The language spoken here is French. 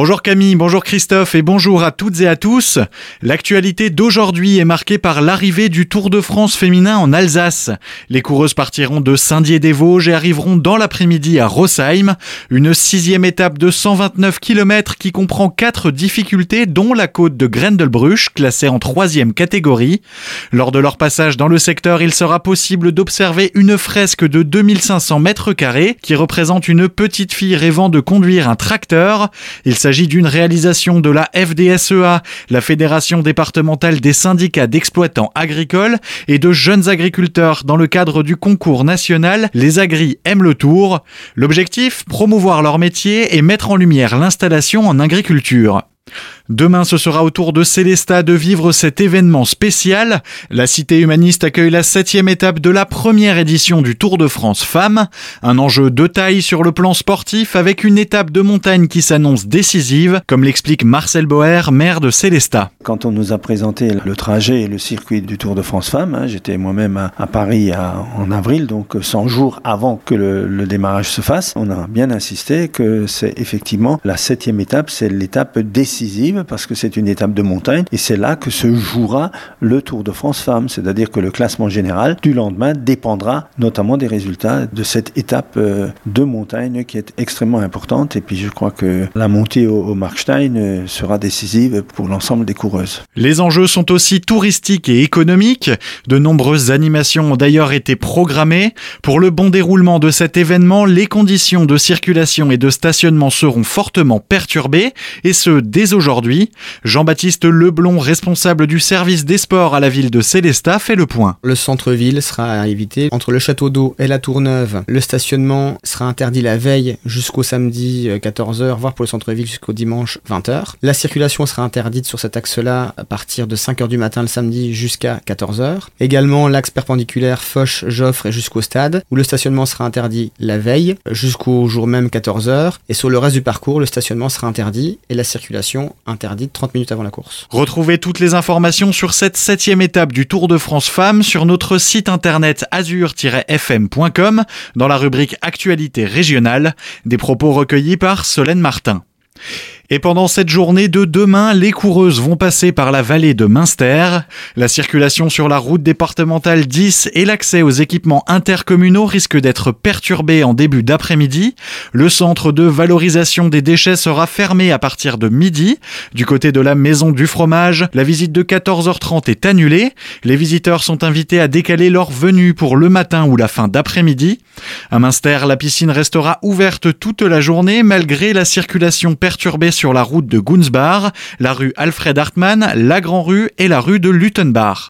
Bonjour Camille, bonjour Christophe et bonjour à toutes et à tous. L'actualité d'aujourd'hui est marquée par l'arrivée du Tour de France féminin en Alsace. Les coureuses partiront de Saint-Dié-des-Vosges et arriveront dans l'après-midi à Rossheim. Une sixième étape de 129 km qui comprend quatre difficultés dont la côte de Grendelbruch classée en troisième catégorie. Lors de leur passage dans le secteur, il sera possible d'observer une fresque de 2500 mètres carrés qui représente une petite fille rêvant de conduire un tracteur. S'agit d'une réalisation de la FDSEA, la Fédération départementale des syndicats d'exploitants agricoles et de jeunes agriculteurs dans le cadre du concours national Les Agris aiment le tour. L'objectif, promouvoir leur métier et mettre en lumière l'installation en agriculture. Demain, ce sera au tour de Célesta de vivre cet événement spécial. La Cité humaniste accueille la septième étape de la première édition du Tour de France Femmes. Un enjeu de taille sur le plan sportif avec une étape de montagne qui s'annonce décisive, comme l'explique Marcel Boer, maire de Célesta. Quand on nous a présenté le trajet et le circuit du Tour de France Femmes, hein, j'étais moi-même à, Paris en avril, donc 100 jours avant que le démarrage se fasse, on a bien insisté que c'est effectivement la septième étape, c'est l'étape décisive parce que c'est une étape de montagne et c'est là que se jouera le Tour de France Femmes. C'est-à-dire que le classement général du lendemain dépendra notamment des résultats de cette étape euh, de montagne qui est extrêmement importante. Et puis je crois que la montée au, Markstein euh, sera décisive pour l'ensemble des coureuses. Les enjeux sont aussi touristiques et économiques. De nombreuses animations ont d'ailleurs été programmées. Pour le bon déroulement de cet événement, les conditions de circulation et de stationnement seront fortement perturbées, et ce dès aujourd'hui Jean-Baptiste Leblon, responsable du service des sports à la ville de Célestat, fait le point. Le centre-ville sera à éviter. Entre le château d'eau et la Tourneuve, le stationnement sera interdit la veille jusqu'au samedi 14h, euh, voire pour le centre-ville jusqu'au dimanche 20h. La circulation sera interdite sur cet axe-là à partir de 5h du matin le samedi jusqu'à 14h. Également l'axe perpendiculaire Foch-Joffre et jusqu'au stade, où le stationnement sera interdit la veille jusqu'au jour même 14h. Et sur le reste du parcours, le stationnement sera interdit et la circulation interdite 30 minutes avant la course. Retrouvez toutes les informations sur cette septième étape du Tour de France Femmes sur notre site internet azur-fm.com dans la rubrique Actualité régionale, des propos recueillis par Solène Martin. Et pendant cette journée de demain, les coureuses vont passer par la vallée de Münster. La circulation sur la route départementale 10 et l'accès aux équipements intercommunaux risquent d'être perturbés en début d'après-midi. Le centre de valorisation des déchets sera fermé à partir de midi. Du côté de la maison du fromage, la visite de 14h30 est annulée. Les visiteurs sont invités à décaler leur venue pour le matin ou la fin d'après-midi. À Münster, la piscine restera ouverte toute la journée malgré la circulation perturbée sur la route de Gunsbach, la rue Alfred Hartmann, la Grand Rue et la rue de Luttenbach.